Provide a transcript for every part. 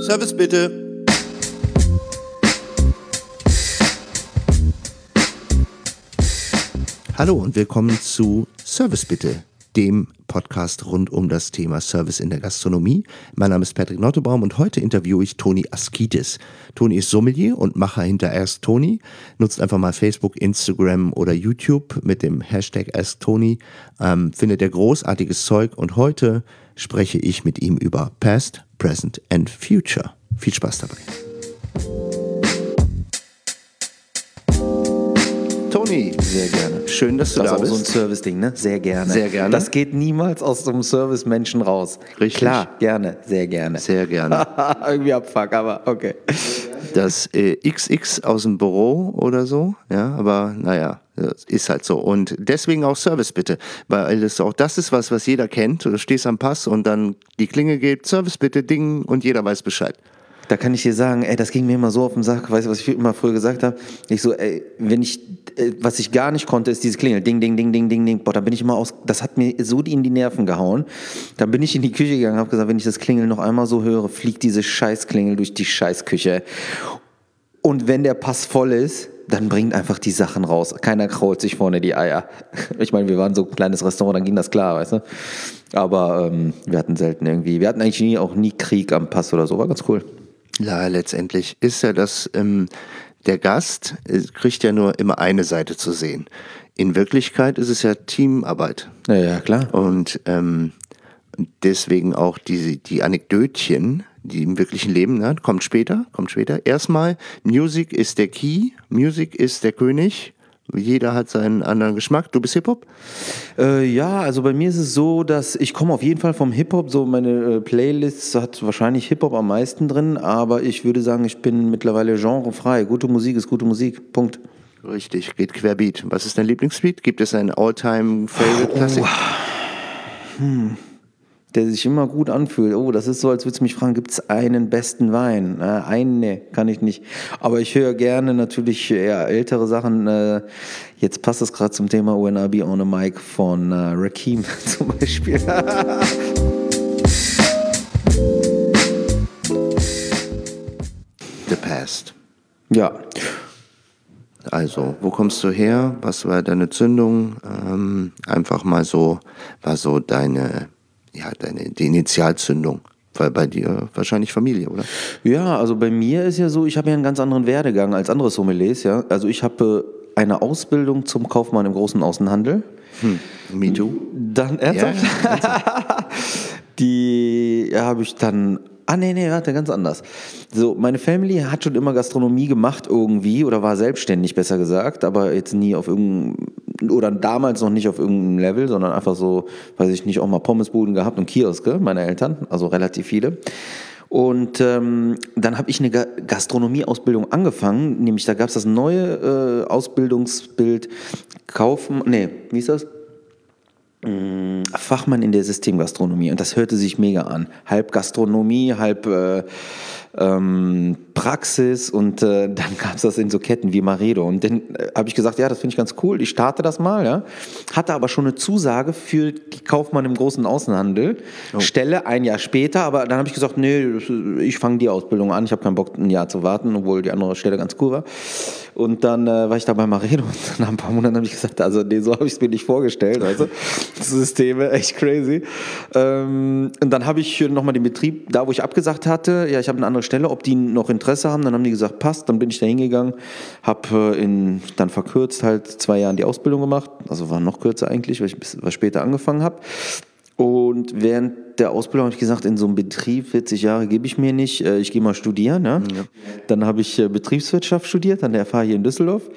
Service bitte. Hallo und willkommen zu Service bitte, dem Podcast rund um das Thema Service in der Gastronomie. Mein Name ist Patrick Nottebaum und heute interviewe ich Toni Askitis. Toni ist Sommelier und Macher hinter Ask Toni. Nutzt einfach mal Facebook, Instagram oder YouTube mit dem Hashtag Ask Toni. Ähm, findet er großartiges Zeug und heute spreche ich mit ihm über Past, Present and Future. Viel Spaß dabei. Toni, sehr gerne. Schön, dass du das da ist auch bist. so ein Service-Ding, ne? Sehr gerne. Sehr gerne. Das geht niemals aus so einem Service-Menschen raus. Richtig. Klar, gerne, sehr gerne. Sehr gerne. Irgendwie abfuck, aber okay. Das äh, XX aus dem Büro oder so, ja, aber naja, ist halt so. Und deswegen auch Service bitte, weil das auch das ist was, was jeder kennt. Du stehst am Pass und dann die Klinge geht, Service bitte, Ding und jeder weiß Bescheid. Da kann ich dir sagen, ey, das ging mir immer so auf den Sack, weißt du, was ich immer früher gesagt habe? Ich so, ey, wenn ich, was ich gar nicht konnte, ist dieses Klingel, ding, ding, ding, ding, ding, ding, boah, da bin ich immer aus, das hat mir so in die Nerven gehauen. Dann bin ich in die Küche gegangen, habe gesagt, wenn ich das Klingel noch einmal so höre, fliegt diese Scheißklingel durch die Scheißküche. Und wenn der Pass voll ist, dann bringt einfach die Sachen raus. Keiner krault sich vorne die Eier. Ich meine, wir waren so ein kleines Restaurant, dann ging das klar, weißt du? Aber ähm, wir hatten selten irgendwie, wir hatten eigentlich nie, auch nie Krieg am Pass oder so, war ganz cool. Ja, letztendlich ist ja das, ähm, der Gast äh, kriegt ja nur immer eine Seite zu sehen. In Wirklichkeit ist es ja Teamarbeit. Ja, ja klar. Und ähm, deswegen auch die, die Anekdötchen, die im wirklichen Leben, ne, kommt später, kommt später. Erstmal, Music ist der Key, Music ist der König. Jeder hat seinen anderen Geschmack. Du bist Hip-Hop? Äh, ja, also bei mir ist es so, dass ich komme auf jeden Fall vom Hip-Hop. So meine äh, Playlist hat wahrscheinlich Hip-Hop am meisten drin, aber ich würde sagen, ich bin mittlerweile genrefrei. Gute Musik ist gute Musik. Punkt. Richtig, geht querbeat. Was ist dein Lieblingsbeat? Gibt es einen All-Time-Favorite-Klassik? Hm. Der sich immer gut anfühlt. Oh, das ist so, als würdest du mich fragen, gibt es einen besten Wein? Äh, einen, nee, kann ich nicht. Aber ich höre gerne natürlich eher ältere Sachen. Äh, jetzt passt es gerade zum Thema When I Be on a Mic von äh, Rakim zum Beispiel. The Past. ja. Also, wo kommst du her? Was war deine Zündung? Ähm, einfach mal so, war so deine, ja, deine die Initialzündung. Weil bei dir wahrscheinlich Familie, oder? Ja, also bei mir ist ja so, ich habe ja einen ganz anderen Werdegang als andere Sommeliers, ja. Also ich habe äh, eine Ausbildung zum Kaufmann im großen Außenhandel. Hm, me too. Dann ernsthaft? Ja, Die ja, habe ich dann. Ah, nee, nee, warte, ganz anders. So, meine Family hat schon immer Gastronomie gemacht irgendwie oder war selbstständig, besser gesagt, aber jetzt nie auf irgendeinem, oder damals noch nicht auf irgendeinem Level, sondern einfach so, weiß ich nicht, auch mal Pommesbuden gehabt und Kioske, meine Eltern, also relativ viele. Und ähm, dann habe ich eine Ga Gastronomieausbildung angefangen, nämlich da gab es das neue äh, Ausbildungsbild Kaufen, nee, wie ist das? Fachmann in der Systemgastronomie und das hörte sich mega an. Halb Gastronomie, halb äh, ähm, Praxis und äh, dann gab es das in so Ketten wie Maredo und dann äh, habe ich gesagt, ja, das finde ich ganz cool, ich starte das mal, ja. Hatte aber schon eine Zusage für die Kaufmann im großen Außenhandel, Stelle ein Jahr später, aber dann habe ich gesagt, nee, ich fange die Ausbildung an, ich habe keinen Bock ein Jahr zu warten, obwohl die andere Stelle ganz cool war. Und dann äh, war ich da bei Maredo und nach ein paar Monaten habe ich gesagt, also nee, so habe ich es mir nicht vorgestellt, also Systeme, echt crazy. Ähm, und dann habe ich nochmal den Betrieb, da wo ich abgesagt hatte, ja, ich habe eine andere Stelle, ob die noch Interesse haben, dann haben die gesagt, passt, dann bin ich da hingegangen, habe äh, in, dann verkürzt halt zwei Jahren die Ausbildung gemacht, also war noch kürzer eigentlich, weil ich bis, was später angefangen habe. Und während der Ausbildung habe ich gesagt, in so einem Betrieb 40 Jahre gebe ich mir nicht, äh, ich gehe mal studieren. Ne? Ja. Dann habe ich äh, Betriebswirtschaft studiert an der FH hier in Düsseldorf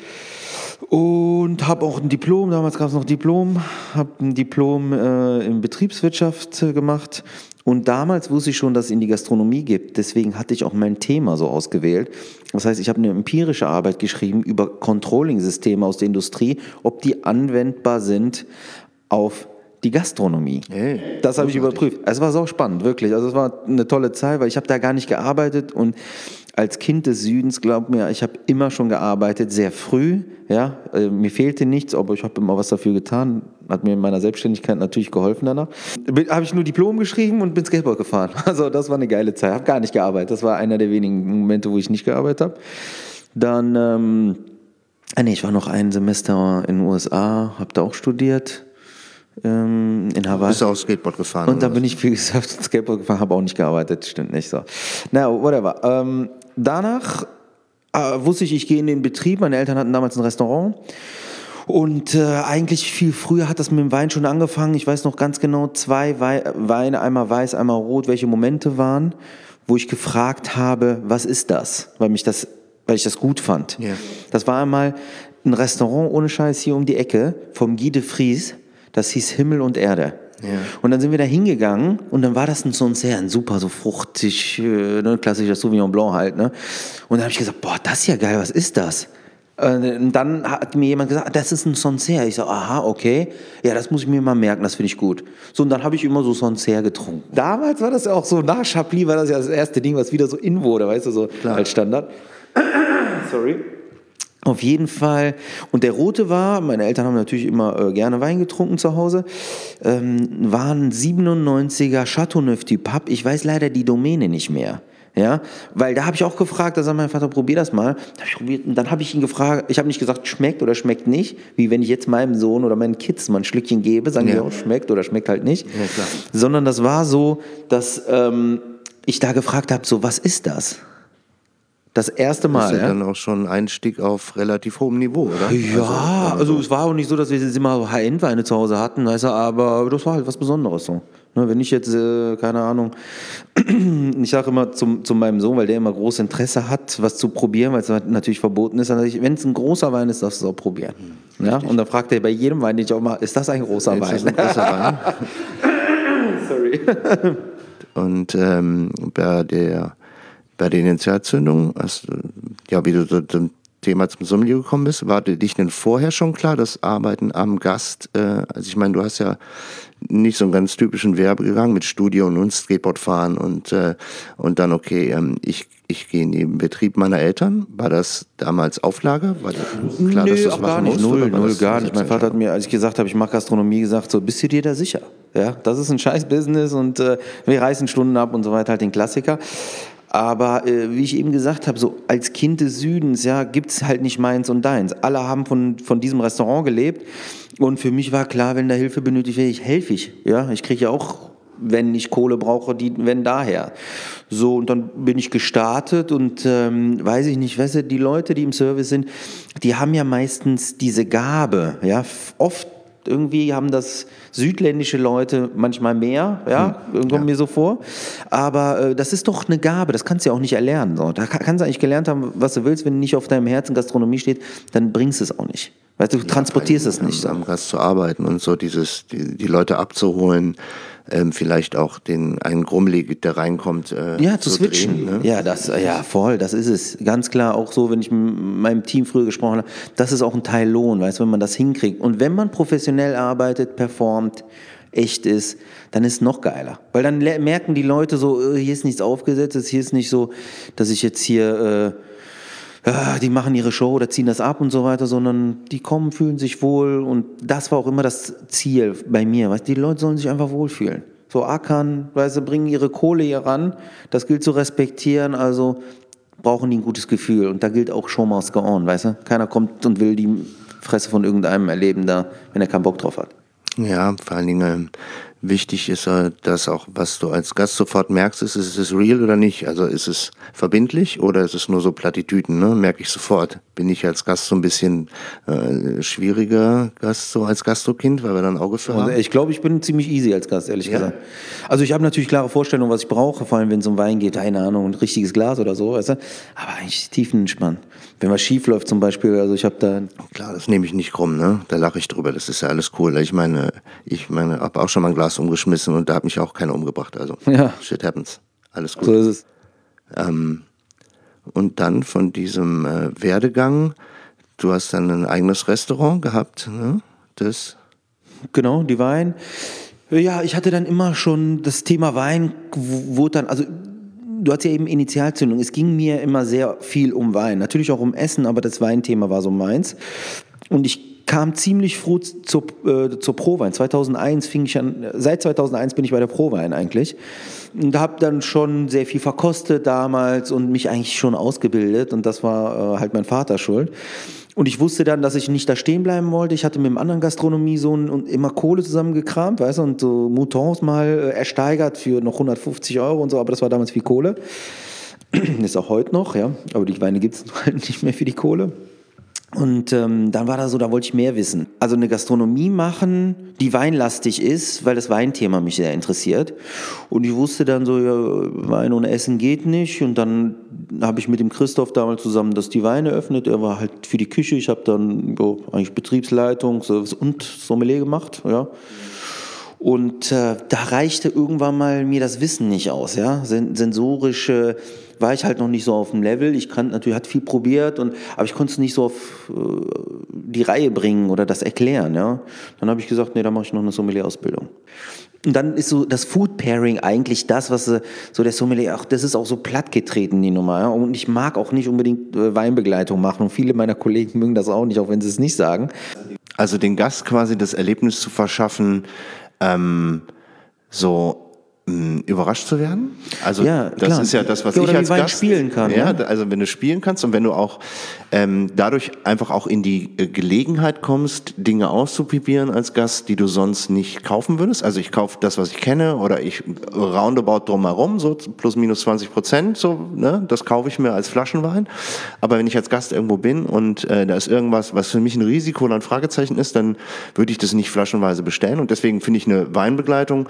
und habe auch ein Diplom, damals gab es noch Diplom, habe ein Diplom äh, in Betriebswirtschaft äh, gemacht und damals wusste ich schon, dass es in die Gastronomie gibt. Deswegen hatte ich auch mein Thema so ausgewählt. Das heißt, ich habe eine empirische Arbeit geschrieben über Controlling-Systeme aus der Industrie, ob die anwendbar sind auf die Gastronomie. Hey, das habe ich überprüft. Es war so spannend, wirklich. Also es war eine tolle Zeit, weil ich habe da gar nicht gearbeitet und als Kind des Südens, glaub mir, ich habe immer schon gearbeitet, sehr früh. Ja, äh, mir fehlte nichts, aber ich habe immer was dafür getan. Hat mir in meiner Selbstständigkeit natürlich geholfen danach. Habe ich nur Diplom geschrieben und bin Skateboard gefahren. Also das war eine geile Zeit. Habe gar nicht gearbeitet. Das war einer der wenigen Momente, wo ich nicht gearbeitet habe. Dann, ähm, ah, nee, ich war noch ein Semester in den USA, habe da auch studiert. Ähm, in Hawaii. Bist du auch Skateboard gefahren? Und dann bin ich viel gesurft und Skateboard gefahren, habe auch nicht gearbeitet, stimmt nicht so. Na, whatever. Ähm, danach äh, wusste ich, ich gehe in den Betrieb. Meine Eltern hatten damals ein Restaurant. Und äh, eigentlich viel früher hat das mit dem Wein schon angefangen. Ich weiß noch ganz genau, zwei Weine, einmal weiß, einmal rot, welche Momente waren, wo ich gefragt habe, was ist das? Weil mich das, weil ich das gut fand. Yeah. Das war einmal ein Restaurant ohne Scheiß hier um die Ecke vom Guy de Vries. Das hieß Himmel und Erde. Ja. Und dann sind wir da hingegangen und dann war das ein so ein sehr ein super so fruchtig, äh, ne, klassischer Sauvignon Blanc halt. Ne? Und dann habe ich gesagt, boah, das ist ja geil, was ist das? Äh, und dann hat mir jemand gesagt, das ist ein Sancerre. Ich so, aha, okay. Ja, das muss ich mir mal merken, das finde ich gut. So, und dann habe ich immer so Sancerre getrunken. Damals war das ja auch so, nach Chablis war das ja das erste Ding, was wieder so in wurde, weißt du, so Klar. als Standard. Sorry. Auf jeden Fall. Und der rote war, meine Eltern haben natürlich immer äh, gerne Wein getrunken zu Hause, ähm, war ein 97er Chateauneuf du Pape. Ich weiß leider die Domäne nicht mehr. Ja, weil da habe ich auch gefragt, da sagt mein Vater, probier das mal. Hab ich probiert, und dann habe ich ihn gefragt, ich habe nicht gesagt, schmeckt oder schmeckt nicht, wie wenn ich jetzt meinem Sohn oder meinen Kids mal ein Schlückchen gebe, sagen ja. die auch, schmeckt oder schmeckt halt nicht. Ja. Sondern das war so, dass ähm, ich da gefragt habe, so, was ist das? Das erste Mal. Das ist ja, ja, dann auch schon ein Einstieg auf relativ hohem Niveau, oder? Ja, also, also es war auch nicht so, dass wir immer High-End-Weine zu Hause hatten, weißt du, aber das war halt was Besonderes so. Ne, wenn ich jetzt, äh, keine Ahnung, ich sage immer zum, zu meinem Sohn, weil der immer großes Interesse hat, was zu probieren, weil es natürlich verboten ist, dann wenn es ein großer Wein ist, darfst du es auch probieren. Hm, ja? Und dann fragt er bei jedem Wein, den ich auch mal, ist das ein großer Wein? Ist ein großer Wein? Sorry. Und ähm, bei der bei der Initialzündung, hast, ja, wie du zum Thema zum Sommelier gekommen bist, war dir dich denn vorher schon klar, das Arbeiten am Gast, äh, also ich meine, du hast ja nicht so einen ganz typischen Werbegang mit Studio und Skateboardfahren und, äh, und dann, okay, ähm, ich, ich gehe in den Betrieb meiner Eltern. War das damals Auflage? War das klar, Nö, dass das gar nicht. Null, null, gar nicht. Mein Vater hat mir, als ich gesagt habe, ich mache Gastronomie, gesagt, so, bist du dir da sicher? Ja, das ist ein scheiß Business und äh, wir reißen Stunden ab und so weiter, halt den Klassiker. Aber äh, wie ich eben gesagt habe, so als Kind des Südens, ja, gibt's halt nicht meins und deins. Alle haben von, von diesem Restaurant gelebt. Und für mich war klar, wenn da Hilfe benötigt wird, ich helfe ich. Ja, ich kriege ja auch, wenn ich Kohle brauche, die, wenn daher. So, und dann bin ich gestartet und ähm, weiß ich nicht, weißt du, die Leute, die im Service sind, die haben ja meistens diese Gabe, ja, oft irgendwie haben das südländische Leute manchmal mehr, ja, hm, kommt ja. mir so vor. Aber äh, das ist doch eine Gabe, das kannst du ja auch nicht erlernen. So. Da kannst du eigentlich gelernt haben, was du willst, wenn nicht auf deinem Herzen Gastronomie steht, dann bringst du es auch nicht. Weil du ja, transportierst es nicht. Am Gast zu arbeiten und so dieses, die, die Leute abzuholen, ähm, vielleicht auch den einen Grummelig, der reinkommt. Äh, ja, zu, zu switchen. Drehen, ne? Ja, das, ja, voll, das ist es. Ganz klar auch so, wenn ich mit meinem Team früher gesprochen habe, das ist auch ein Teil Lohn, weißt wenn man das hinkriegt. Und wenn man professionell arbeitet, performt, echt ist, dann ist es noch geiler. Weil dann merken die Leute so, äh, hier ist nichts aufgesetzt, hier ist nicht so, dass ich jetzt hier, äh, ja, die machen ihre Show oder ziehen das ab und so weiter, sondern die kommen, fühlen sich wohl und das war auch immer das Ziel bei mir. Weißt, die Leute sollen sich einfach wohlfühlen. So ackern, weißt du, bringen ihre Kohle hier ran, das gilt zu respektieren, also brauchen die ein gutes Gefühl und da gilt auch Show must go on, weißt du. Keiner kommt und will die Fresse von irgendeinem erleben da, wenn er keinen Bock drauf hat. Ja, vor allen Dingen wichtig ist, dass auch, was du als Gast sofort merkst, ist, ist es real oder nicht? Also ist es verbindlich oder ist es nur so Plattitüden? Ne? Merke ich sofort. Bin ich als Gast so ein bisschen äh, schwieriger Gast, so als Gastrokind, weil wir dann Auge für haben? Also ich glaube, ich bin ziemlich easy als Gast, ehrlich ja. gesagt. Also ich habe natürlich klare Vorstellungen, was ich brauche, vor allem wenn es um Wein geht, keine Ahnung, ein richtiges Glas oder so, weißt du? aber eigentlich tiefenentspannt wenn was schief läuft zum Beispiel, also ich habe da... Klar, das nehme ich nicht krumm, ne? Da lache ich drüber, das ist ja alles cool. Ich meine, ich meine, habe auch schon mal ein Glas umgeschmissen und da hat mich auch keiner umgebracht, also ja. shit happens, alles gut. So ist es. Ähm, und dann von diesem äh, Werdegang, du hast dann ein eigenes Restaurant gehabt, ne? Das... Genau, die Wein. Ja, ich hatte dann immer schon das Thema Wein, wurde dann, also du hast ja eben Initialzündung. Es ging mir immer sehr viel um Wein. Natürlich auch um Essen, aber das Weinthema war so meins. Und ich kam ziemlich früh zur, äh, zur Prowein. 2001 fing ich an, seit 2001 bin ich bei der Prowein eigentlich. Und habe dann schon sehr viel verkostet damals und mich eigentlich schon ausgebildet. Und das war äh, halt mein Vater schuld. Und ich wusste dann, dass ich nicht da stehen bleiben wollte. Ich hatte mit einem anderen Gastronomiesohn und immer Kohle zusammengekramt, weißt du, und so Moutons mal äh, ersteigert für noch 150 Euro und so, aber das war damals viel Kohle. Ist auch heute noch, ja. Aber die Weine gibt es halt nicht mehr für die Kohle. Und ähm, dann war da so, da wollte ich mehr wissen. Also eine Gastronomie machen, die weinlastig ist, weil das Weinthema mich sehr interessiert. Und ich wusste dann so, ja, Wein ohne Essen geht nicht. Und dann habe ich mit dem Christoph damals zusammen das die Weine öffnet. Er war halt für die Küche. Ich habe dann jo, eigentlich Betriebsleitung und Sommelier gemacht, ja. Und äh, da reichte irgendwann mal mir das Wissen nicht aus, ja. Sensorische war ich halt noch nicht so auf dem Level. Ich kann natürlich, hat viel probiert, und, aber ich konnte es nicht so auf äh, die Reihe bringen oder das erklären. Ja? Dann habe ich gesagt, nee, da mache ich noch eine Sommelier-Ausbildung. Und dann ist so das Food Pairing eigentlich das, was äh, so der Sommelier, ach, das ist auch so plattgetreten, die Nummer. Ja? Und ich mag auch nicht unbedingt äh, Weinbegleitung machen. Und viele meiner Kollegen mögen das auch nicht, auch wenn sie es nicht sagen. Also den Gast quasi das Erlebnis zu verschaffen, ähm, so überrascht zu werden. Also ja, das klar. ist ja das, was ja, ich als Gast spielen kann. Ja, ja, also wenn du spielen kannst und wenn du auch ähm, dadurch einfach auch in die äh, Gelegenheit kommst, Dinge auszuprobieren als Gast, die du sonst nicht kaufen würdest. Also ich kaufe das, was ich kenne, oder ich roundabout drumherum, so plus minus 20 Prozent, so, ne, das kaufe ich mir als Flaschenwein. Aber wenn ich als Gast irgendwo bin und äh, da ist irgendwas, was für mich ein Risiko oder ein Fragezeichen ist, dann würde ich das nicht flaschenweise bestellen. Und deswegen finde ich eine Weinbegleitung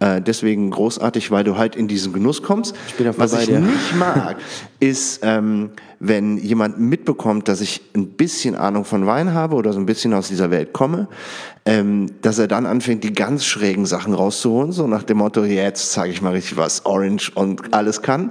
äh, deswegen großartig, weil du halt in diesen Genuss kommst. Ich Was ich dir. nicht mag, ist, ähm, wenn jemand mitbekommt, dass ich ein bisschen Ahnung von Wein habe oder so ein bisschen aus dieser Welt komme, ähm, dass er dann anfängt, die ganz schrägen Sachen rauszuholen, so nach dem Motto, jetzt zeige ich mal richtig was Orange und alles kann.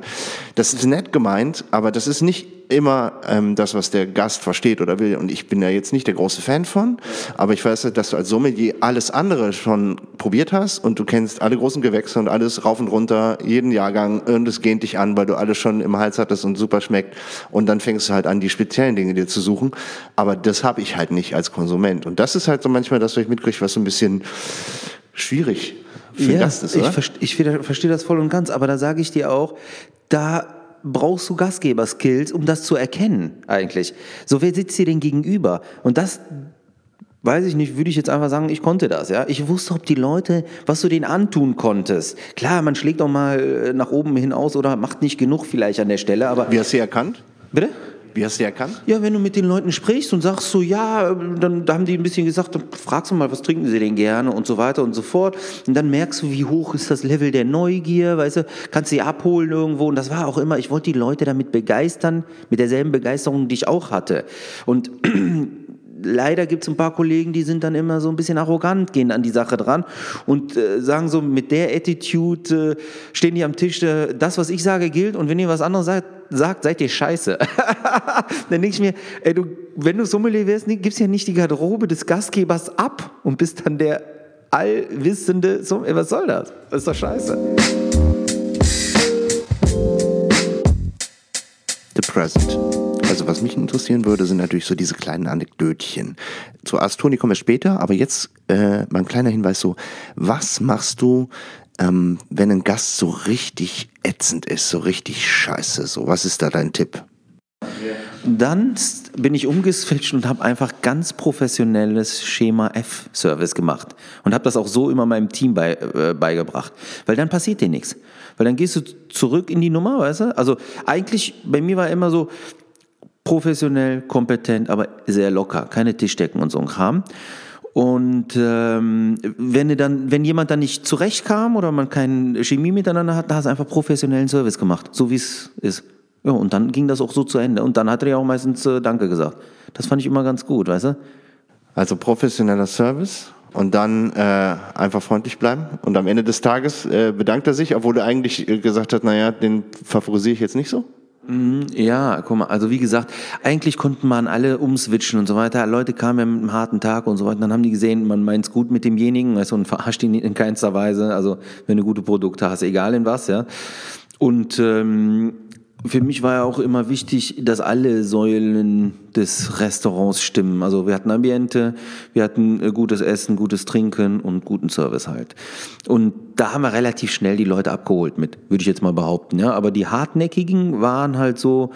Das ist nett gemeint, aber das ist nicht immer ähm, das, was der Gast versteht oder will. Und ich bin da jetzt nicht der große Fan von, aber ich weiß, dass du als Sommelier alles andere schon probiert hast und du kennst alle großen Gewächse und alles rauf und runter, jeden Jahrgang und es gähnt dich an, weil du alles schon im Hals hattest und super schmeckt. Und dann fängst du halt an, die speziellen Dinge dir zu suchen. Aber das habe ich halt nicht als Konsument. Und das ist halt so manchmal, dass du mitkriegst, was so ein bisschen schwierig für ja, Gast ist, oder? Ich, ich verstehe das voll und ganz, aber da sage ich dir auch, da brauchst du Gastgeberskills, um das zu erkennen, eigentlich. So, wer sitzt dir denn gegenüber? Und das, weiß ich nicht, würde ich jetzt einfach sagen, ich konnte das, ja. Ich wusste, ob die Leute, was du denen antun konntest. Klar, man schlägt auch mal äh, nach oben hinaus oder macht nicht genug vielleicht an der Stelle, aber. Wie hast du sie erkannt? Bitte? Wie hast du die erkannt? Ja, wenn du mit den Leuten sprichst und sagst so, ja, dann da haben die ein bisschen gesagt, dann fragst du mal, was trinken sie denn gerne und so weiter und so fort. Und dann merkst du, wie hoch ist das Level der Neugier, weißt du, kannst sie abholen irgendwo. Und das war auch immer, ich wollte die Leute damit begeistern, mit derselben Begeisterung, die ich auch hatte. Und leider gibt es ein paar Kollegen, die sind dann immer so ein bisschen arrogant, gehen an die Sache dran und äh, sagen so, mit der Attitude äh, stehen die am Tisch, äh, das, was ich sage, gilt und wenn ihr was anderes sagt, sagt seid ihr scheiße. dann denke ich mir, ey, du, wenn du Sommelier wärst, gibst ja nicht die Garderobe des Gastgebers ab und bist dann der allwissende, Sommelier. was soll das? Das ist doch scheiße. The Present. Also was mich interessieren würde, sind natürlich so diese kleinen Anekdötchen. Zu Astoni kommen wir später, aber jetzt äh, mal ein kleiner Hinweis so, was machst du, ähm, wenn ein Gast so richtig ätzend ist, so richtig scheiße, so, was ist da dein Tipp? Dann bin ich umgeswitcht und habe einfach ganz professionelles Schema F-Service gemacht und habe das auch so immer meinem Team bei, äh, beigebracht, weil dann passiert dir nichts. Weil dann gehst du zurück in die Nummer, weißt du? Also eigentlich, bei mir war immer so, professionell, kompetent, aber sehr locker, keine Tischdecken und so ein Kram. Und ähm, wenn, dann, wenn jemand dann nicht zurechtkam oder man keine Chemie miteinander hat, dann hast du einfach professionellen Service gemacht, so wie es ist. Ja, und dann ging das auch so zu Ende. Und dann hat er ja auch meistens äh, Danke gesagt. Das fand ich immer ganz gut, weißt du? Also professioneller Service und dann äh, einfach freundlich bleiben. Und am Ende des Tages äh, bedankt er sich, obwohl er eigentlich äh, gesagt hat, naja, den favorisiere ich jetzt nicht so. Mhm, ja, guck mal, also wie gesagt, eigentlich konnten man alle umswitchen und so weiter. Leute kamen ja mit einem harten Tag und so weiter. Dann haben die gesehen, man meint's gut mit demjenigen, weißt du, und verarscht ihn in keinster Weise. Also wenn du gute Produkte hast, egal in was, ja. Und ähm, für mich war ja auch immer wichtig, dass alle Säulen des Restaurants stimmen. Also wir hatten Ambiente, wir hatten äh, gutes Essen, gutes Trinken und guten Service halt. Und da haben wir relativ schnell die Leute abgeholt mit, würde ich jetzt mal behaupten. Ja, aber die hartnäckigen waren halt so,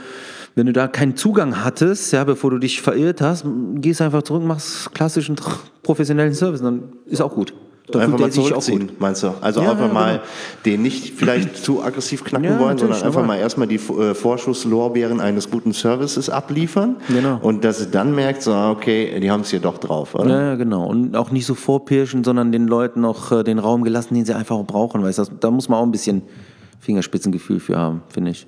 wenn du da keinen Zugang hattest, ja, bevor du dich verirrt hast, gehst einfach zurück, machst klassischen professionellen Service, dann ist auch gut. Da einfach mal zurückziehen, meinst du? Also ja, einfach mal genau. den nicht vielleicht zu aggressiv knacken ja, wollen, sondern einfach mal erstmal die äh, Vorschusslorbeeren eines guten Services abliefern. Genau. Und dass sie dann merkt, so, okay, die haben es hier doch drauf, oder? Ja, genau. Und auch nicht so vorpirschen, sondern den Leuten noch äh, den Raum gelassen, den sie einfach auch brauchen. Weißt du, da muss man auch ein bisschen Fingerspitzengefühl für haben, finde ich.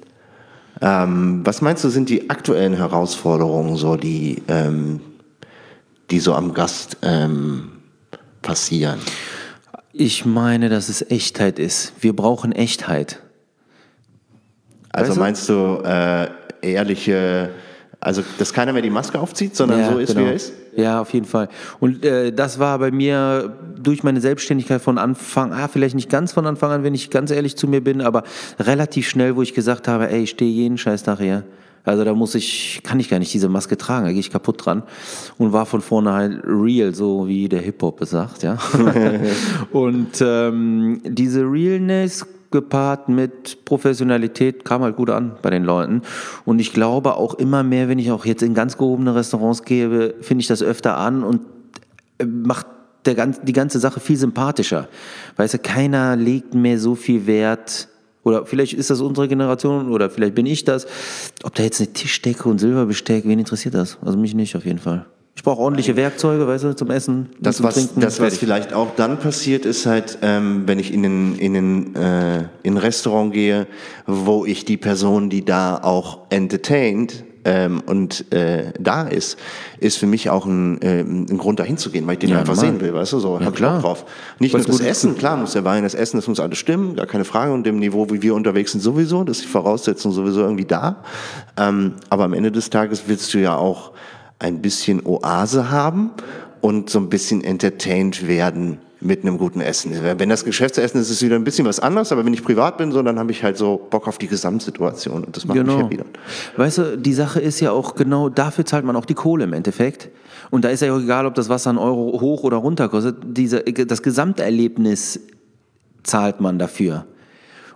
Ähm, was meinst du, sind die aktuellen Herausforderungen, so die, ähm, die so am Gast ähm, passieren? Ich meine, dass es Echtheit ist. Wir brauchen Echtheit. Also weißt du? meinst du äh, ehrliche, also dass keiner mehr die Maske aufzieht, sondern ja, so ist, genau. wie er ist? Ja, auf jeden Fall. Und äh, das war bei mir durch meine Selbstständigkeit von Anfang, ah, vielleicht nicht ganz von Anfang an, wenn ich ganz ehrlich zu mir bin, aber relativ schnell, wo ich gesagt habe, ey, ich stehe jeden Scheiß Tag hier. Also da muss ich, kann ich gar nicht diese Maske tragen, da gehe ich kaputt dran. Und war von vornherein real, so wie der Hip-Hop sagt, ja. und ähm, diese Realness gepaart mit Professionalität kam halt gut an bei den Leuten. Und ich glaube auch immer mehr, wenn ich auch jetzt in ganz gehobene Restaurants gehe, finde ich das öfter an und äh, macht der, die ganze Sache viel sympathischer. Weißt du, keiner legt mehr so viel Wert oder vielleicht ist das unsere Generation oder vielleicht bin ich das. Ob da jetzt eine Tischdecke und Silberbesteck, wen interessiert das? Also mich nicht auf jeden Fall. Ich brauche ordentliche Werkzeuge, weißt du, zum Essen, das, zum was, Trinken. Das, was vielleicht auch dann passiert, ist halt, ähm, wenn ich in ein, in, ein, äh, in Restaurant gehe, wo ich die Person, die da auch entertaint, ähm, und äh, da ist, ist für mich auch ein, äh, ein Grund, dahin zu gehen, weil ich den ja, einfach normal. sehen will, weißt du, so, ja, hab klar. ich drauf. Nicht Was nur das Essen, klar muss der Wein, das Essen, das muss alles stimmen, gar keine Frage, und dem Niveau, wie wir unterwegs sind, sowieso, das ist die Voraussetzung sowieso irgendwie da. Ähm, aber am Ende des Tages willst du ja auch ein bisschen Oase haben und so ein bisschen entertained werden mit einem guten Essen. Wenn das Geschäftsessen ist, ist es wieder ein bisschen was anderes, aber wenn ich privat bin, so, dann habe ich halt so Bock auf die Gesamtsituation und das macht genau. mich happy dann. Weißt du, die Sache ist ja auch genau, dafür zahlt man auch die Kohle im Endeffekt. Und da ist ja auch egal, ob das Wasser einen Euro hoch oder runter kostet. Diese, das Gesamterlebnis zahlt man dafür.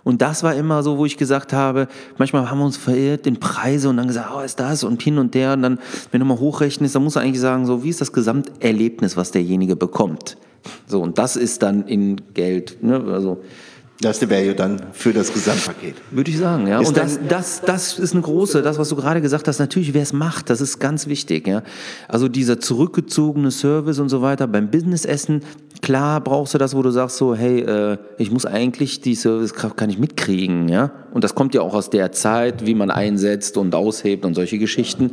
Und das war immer so, wo ich gesagt habe, manchmal haben wir uns verirrt in Preise und dann gesagt, oh, ist das und hin und der. Und dann, wenn du mal hochrechnest, dann musst du eigentlich sagen, so, wie ist das Gesamterlebnis, was derjenige bekommt? So, und das ist dann in Geld. Ne? Also, das ist der Value dann für das Gesamtpaket. Würde ich sagen, ja. Ist und das, das, das ist eine große, das, was du gerade gesagt hast, natürlich, wer es macht, das ist ganz wichtig, ja. Also dieser zurückgezogene Service und so weiter beim Businessessen, klar brauchst du das, wo du sagst so, hey, äh, ich muss eigentlich die Servicekraft kann ich mitkriegen, ja. Und das kommt ja auch aus der Zeit, wie man einsetzt und aushebt und solche Geschichten,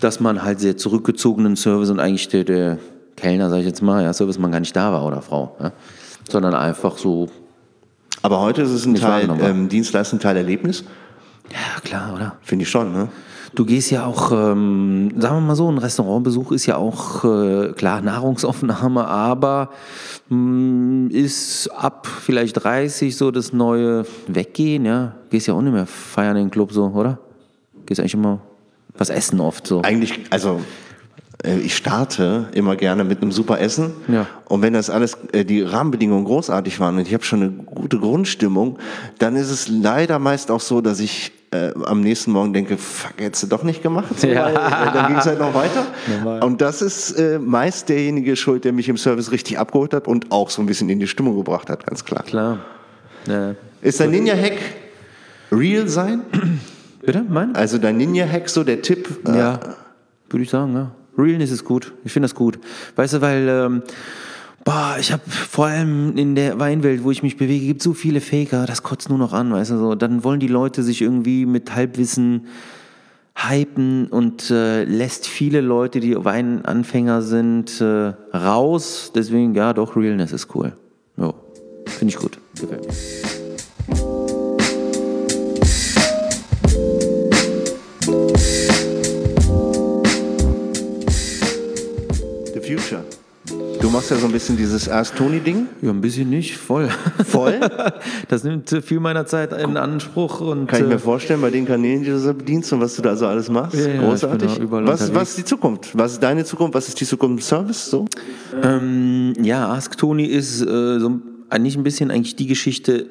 dass man halt sehr zurückgezogenen Service und eigentlich der, der Kellner, sag ich jetzt mal, ja, Servicemann gar nicht da war oder Frau, ja? sondern einfach so. Aber heute ist es ein Teil ähm, Dienstleistung, Teil Erlebnis. Ja, klar, oder? Finde ich schon, ne? Du gehst ja auch, ähm, sagen wir mal so, ein Restaurantbesuch ist ja auch, äh, klar, Nahrungsaufnahme, aber mh, mm, ist ab vielleicht 30 so das neue Weggehen, ja? Gehst ja auch nicht mehr feiern in den Club so, oder? Gehst eigentlich immer was essen oft so. Eigentlich, also ich starte immer gerne mit einem super Essen. Ja. Und wenn das alles, äh, die Rahmenbedingungen großartig waren und ich habe schon eine gute Grundstimmung, dann ist es leider meist auch so, dass ich äh, am nächsten Morgen denke, fuck, hättest du doch nicht gemacht. So, ja. weil, äh, dann ging es halt noch weiter. Normal. Und das ist äh, meist derjenige schuld, der mich im Service richtig abgeholt hat und auch so ein bisschen in die Stimmung gebracht hat, ganz klar. Klar. Ja. Ist dein Ninja-Hack real sein? Bitte? Mein? Also dein Ninja-Hack, so der Tipp? Ja, würde ich sagen, ja. Realness ist gut. Ich finde das gut. Weißt du, weil ähm, boah, ich habe vor allem in der Weinwelt, wo ich mich bewege, gibt so viele Faker, das kotzt nur noch an, weißt du so. Dann wollen die Leute sich irgendwie mit Halbwissen hypen und äh, lässt viele Leute, die Weinanfänger sind, äh, raus. Deswegen, ja, doch, Realness ist cool. Finde ich gut. Gefällt mir. Machst ja so ein bisschen dieses Ask Tony-Ding. Ja, ein bisschen nicht, voll. Voll? Das nimmt viel meiner Zeit in Anspruch. Und, Kann ich mir äh, vorstellen, bei den Kanälen, die du so bedienst und was du da so alles machst. Ja, ja, Großartig. was, was ist die Zukunft? Was ist deine Zukunft? Was ist die Zukunft im Service? So? Ähm, ja, Ask Tony ist äh, so eigentlich ein bisschen eigentlich die Geschichte,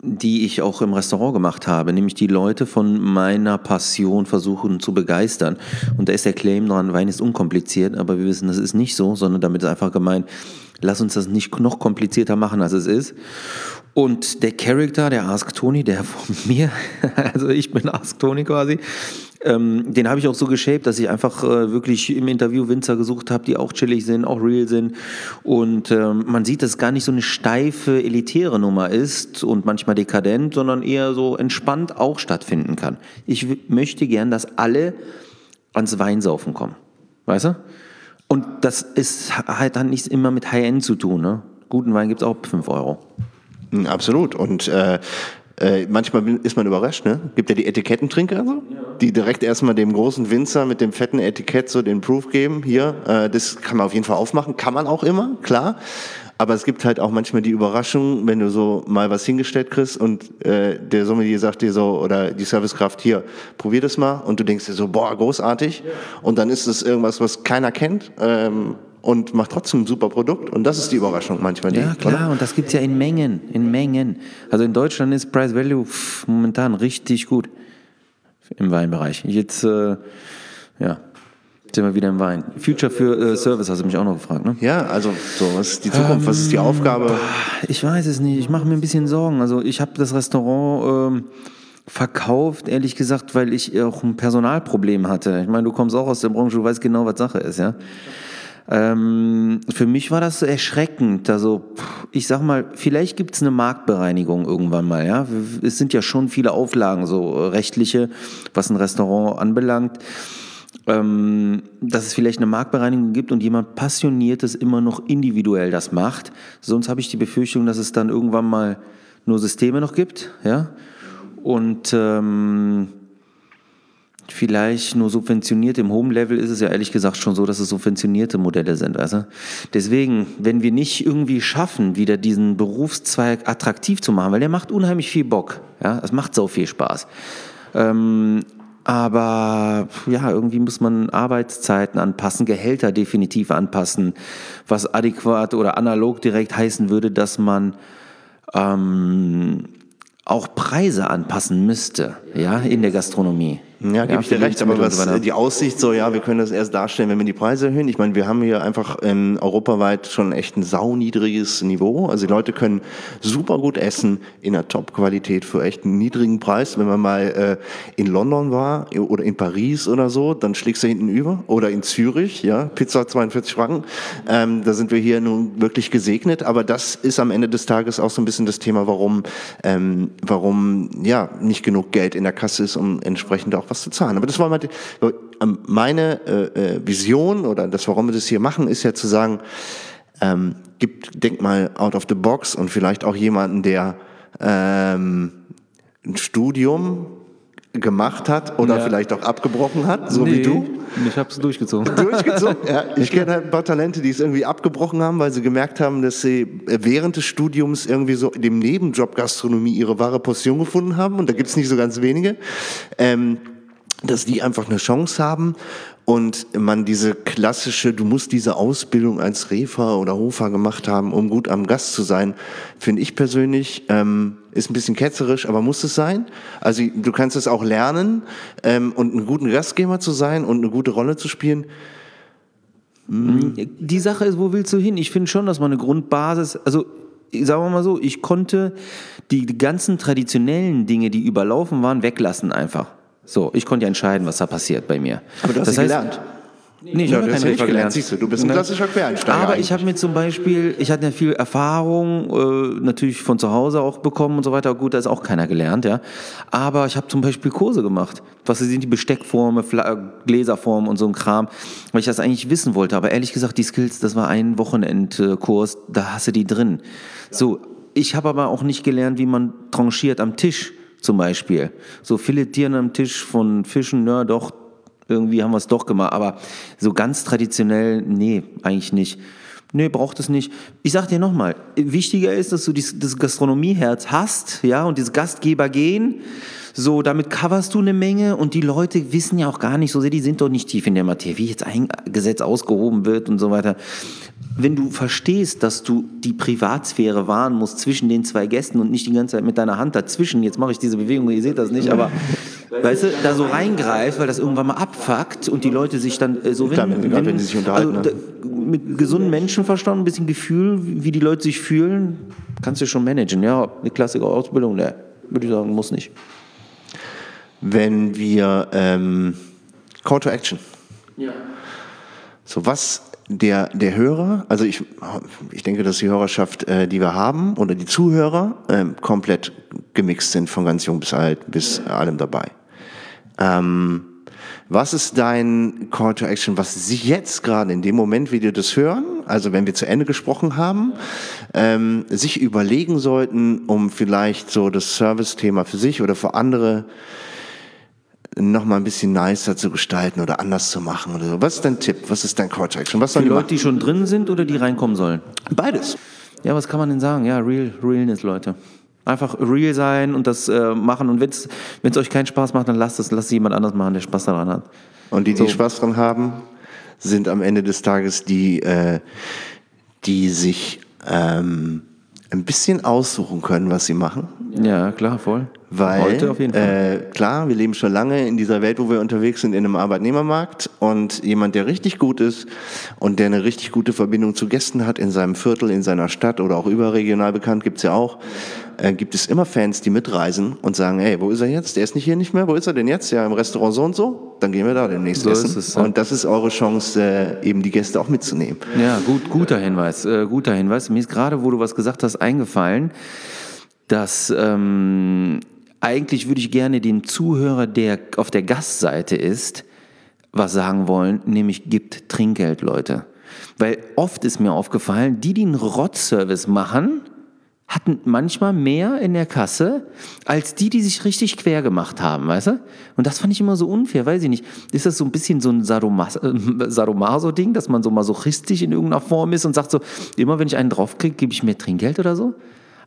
die ich auch im Restaurant gemacht habe, nämlich die Leute von meiner Passion versuchen zu begeistern. Und da ist der Claim dran, Wein ist unkompliziert, aber wir wissen, das ist nicht so, sondern damit ist einfach gemeint, lass uns das nicht noch komplizierter machen, als es ist. Und der Charakter, der Ask Tony, der von mir, also ich bin Ask Tony quasi, ähm, den habe ich auch so geshaped, dass ich einfach äh, wirklich im Interview Winzer gesucht habe, die auch chillig sind, auch real sind. Und ähm, man sieht, dass es gar nicht so eine steife, elitäre Nummer ist und manchmal dekadent, sondern eher so entspannt auch stattfinden kann. Ich möchte gern, dass alle ans Weinsaufen kommen. Weißt du? Und das ist halt dann nichts immer mit High-End zu tun. Ne? Guten Wein gibt es auch 5 Euro. Mm, Absolut. Und äh, äh, manchmal ist man überrascht, ne? Gibt ja die Etikettentrinker, so, die direkt erstmal dem großen Winzer mit dem fetten Etikett so den Proof geben. Hier, äh, das kann man auf jeden Fall aufmachen, kann man auch immer, klar. Aber es gibt halt auch manchmal die Überraschung, wenn du so mal was hingestellt kriegst und äh, der Sommelier sagt dir so, oder die Servicekraft hier, probier das mal und du denkst dir so, boah, großartig. Und dann ist es irgendwas, was keiner kennt ähm, und macht trotzdem ein super Produkt. Und das ist die Überraschung manchmal. Die, Ja, klar, oder? und das gibt's ja in Mengen, in Mengen. Also in Deutschland ist Price Value pff, momentan richtig gut im Weinbereich. Jetzt, äh, ja, sind wir wieder im Wein. Future für äh, Service hast du mich auch noch gefragt, ne? Ja, also so, was ist die Zukunft, was ist die Aufgabe? Ich weiß es nicht, ich mache mir ein bisschen Sorgen. Also ich habe das Restaurant ähm, verkauft, ehrlich gesagt, weil ich auch ein Personalproblem hatte. Ich meine, du kommst auch aus der Branche, du weißt genau, was Sache ist, ja. Ähm, für mich war das so erschreckend. Also, ich sag mal, vielleicht gibt's eine Marktbereinigung irgendwann mal, ja. Es sind ja schon viele Auflagen, so äh, rechtliche, was ein Restaurant anbelangt. Ähm, dass es vielleicht eine Marktbereinigung gibt und jemand Passioniertes immer noch individuell das macht. Sonst habe ich die Befürchtung, dass es dann irgendwann mal nur Systeme noch gibt, ja. Und ähm, vielleicht nur subventioniert. Im Home-Level ist es ja ehrlich gesagt schon so, dass es subventionierte Modelle sind. Also deswegen, wenn wir nicht irgendwie schaffen, wieder diesen Berufszweig attraktiv zu machen, weil der macht unheimlich viel Bock. Ja, es macht so viel Spaß. Ähm, aber ja, irgendwie muss man Arbeitszeiten anpassen, Gehälter definitiv anpassen, was adäquat oder analog direkt heißen würde, dass man ähm, auch Preise anpassen müsste, ja, in der Gastronomie. Ja, gebe ich dir recht, aber was so äh, die Aussicht so, ja, wir können das erst darstellen, wenn wir die Preise erhöhen. Ich meine, wir haben hier einfach ähm, europaweit schon echt ein sauniedriges Niveau. Also die Leute können super gut essen in einer Top-Qualität für echt einen niedrigen Preis. Wenn man mal äh, in London war oder in Paris oder so, dann schlägst du hinten über. Oder in Zürich, ja, Pizza 42 Franken. Ähm, da sind wir hier nun wirklich gesegnet. Aber das ist am Ende des Tages auch so ein bisschen das Thema, warum, ähm, warum ja nicht genug Geld in der Kasse ist, um entsprechend auch was zu zahlen. Aber das war ähm, meine äh, äh, Vision oder das, warum wir das hier machen, ist ja zu sagen, ähm, gibt, denk mal out of the box und vielleicht auch jemanden, der ähm, ein Studium gemacht hat oder Ja. vielleicht auch abgebrochen hat, so wie du. Ich habe es durchgezogen. Durchgezogen. Ja, ich kenne halt ein paar Talente, die es irgendwie abgebrochen haben, weil sie gemerkt haben, dass sie äh, während des Studiums irgendwie so in dem Nebenjob Gastronomie ihre wahre Portion gefunden haben. Und da gibt es nicht so ganz wenige. Ähm, dass die einfach eine Chance haben und man diese klassische, du musst diese Ausbildung als Refer oder Hofer gemacht haben, um gut am Gast zu sein, finde ich persönlich, ähm, ist ein bisschen ketzerisch, aber muss es sein. Also du kannst es auch lernen ähm, und einen guten Gastgeber zu sein und eine gute Rolle zu spielen. Die Sache ist, wo willst du hin? Ich finde schon, dass man eine Grundbasis, also sagen wir mal so, ich konnte die ganzen traditionellen Dinge, die überlaufen waren, weglassen einfach. So, ich konnte ja entscheiden, was da passiert bei mir. Aber du hast das heißt, gelernt. Nee, ich Ja, habe nicht Refer gelernt, siehst du, du bist ein Ne? klassischer Quereinsteiger Aber eigentlich. ich habe mir zum Beispiel, ich hatte ja viel Erfahrung, äh, natürlich von zu Hause auch bekommen und so weiter. Gut, da ist auch keiner gelernt, ja. Aber ich habe zum Beispiel Kurse gemacht. Was sind die Besteckformen, Gläserformen und so ein Kram, weil ich das eigentlich wissen wollte. Aber ehrlich gesagt, die Skills, das war ein Wochenendkurs, da hast du die drin. So, ich habe aber auch nicht gelernt, wie man tranchiert am Tisch zum Beispiel. So Filetieren am Tisch von Fischen, ja doch, irgendwie haben wir es doch gemacht, aber so ganz traditionell, nee, eigentlich nicht. Nee, braucht es nicht. Ich sag dir nochmal, wichtiger ist, dass du dieses, das Gastronomieherz hast, ja, und dieses Gastgeber gehen. So, damit coverst du eine Menge und die Leute wissen ja auch gar nicht so sehr, die sind doch nicht tief in der Materie, wie jetzt ein Gesetz ausgehoben wird und so weiter. Wenn du verstehst, dass du die Privatsphäre wahren musst zwischen den zwei Gästen und nicht die ganze Zeit mit deiner Hand dazwischen, jetzt mache ich diese Bewegung, ihr seht das nicht, aber weißt du, da so reingreifst, weil das irgendwann mal abfuckt und die Leute sich dann äh, so, wenn, Damit, wenn, gerade wenn die sich unterhalten, also, ne? da, mit gesundem Menschenverstand, ein bisschen Gefühl, wie die Leute sich fühlen, kannst du schon managen. Ja, eine klassische Ausbildung, ne, würde ich sagen, muss nicht. Wenn wir ähm, Call to Action. Ja. So was der, der Hörer, also ich, ich denke, dass die Hörerschaft, äh, die wir haben, oder die Zuhörer, ähm, komplett gemixt sind, von ganz jung bis alt, bis allem dabei. Ähm, was ist dein Call to Action, was Sie jetzt gerade in dem Moment, wie wir das hören, also wenn wir zu Ende gesprochen haben, ähm, sich überlegen sollten, um vielleicht so das Service-Thema für sich oder für andere noch mal ein bisschen nicer zu gestalten oder anders zu machen oder so. Was ist dein Tipp? Was ist dein Call to Action? Was Die sollen die Leute, machen? die schon drin sind oder die reinkommen sollen? Beides. Ja, was kann man denn sagen? Ja, real, realness, Leute. Einfach real sein und das äh, machen. Und wenn es euch keinen Spaß macht, dann lasst es, lasst jemand anders machen, der Spaß daran hat. Und die, die So. Spaß dran haben, sind am Ende des Tages die, äh, die sich ähm, ein bisschen aussuchen können, was sie machen. Ja, klar, voll. Weil, Heute auf jeden Fall. Äh, klar, wir leben schon lange in dieser Welt, wo wir unterwegs sind, in einem Arbeitnehmermarkt. Und jemand, der richtig gut ist und der eine richtig gute Verbindung zu Gästen hat in seinem Viertel, in seiner Stadt oder auch überregional bekannt, gibt's ja auch, äh, gibt es immer Fans, die mitreisen und sagen, hey, wo ist er jetzt? Der ist nicht hier nicht mehr. Wo ist er denn jetzt? Ja, im Restaurant so und so. Dann gehen wir da demnächst So essen. es, ja. Und das ist eure Chance, äh, eben die Gäste auch mitzunehmen. Ja, gut, guter Hinweis, äh, guter Hinweis. Mir ist gerade, wo du was gesagt hast, eingefallen, dass ähm, eigentlich würde ich gerne den Zuhörer, der auf der Gastseite ist, was sagen wollen, nämlich gibt Trinkgeld, Leute. Weil oft ist mir aufgefallen, die, die einen Rottservice machen, hatten manchmal mehr in der Kasse als die, die sich richtig quer gemacht haben, weißt du? Und das fand ich immer so unfair, weiß ich nicht. Ist das so ein bisschen so ein äh, Sadomaso-Ding, dass man so masochistisch in irgendeiner Form ist und sagt so, immer wenn ich einen draufkriege, gebe ich mehr Trinkgeld oder so?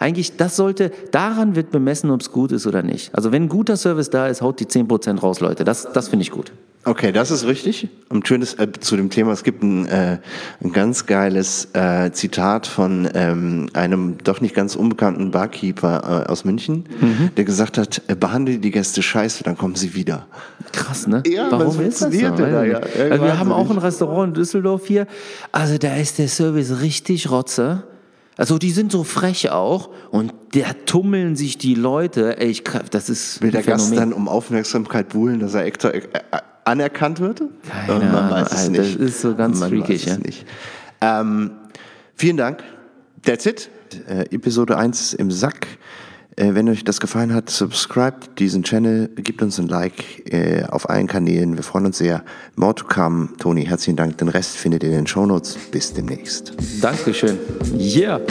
Eigentlich, das sollte, daran wird bemessen, ob es gut ist oder nicht. Also wenn ein guter Service da ist, haut die 10% raus, Leute. Das, das finde ich gut. Okay, das ist richtig. Und schönes äh, zu dem Thema, es gibt ein, äh, ein ganz geiles äh, Zitat von ähm, einem doch nicht ganz unbekannten Barkeeper äh, aus München, der gesagt hat, äh, behandle die Gäste scheiße, dann kommen sie wieder. Krass, ne? Ja, Warum was ist das so? da, ich ja? Also wir haben auch ein Restaurant in Düsseldorf hier. Also da ist der Service richtig rotze. Also die sind so frech auch und da tummeln sich die Leute. Ey, ich, das ist Will der ein Gast Phänomen. dann um Aufmerksamkeit buhlen, dass er extra äh, anerkannt wird? Keine man Ahnung, weiß es Alter, nicht. das ist so ganz man freakig, Weiß es ja. nicht. Ähm, vielen Dank. That's it. Äh, Episode 1 ist im Sack. Äh, wenn euch das gefallen hat, subscribe diesen Channel, gebt uns ein Like äh, auf allen Kanälen. Wir freuen uns sehr. More to come. Toni, herzlichen Dank. Den Rest findet ihr in den Shownotes. Bis demnächst. Dankeschön. Yeah.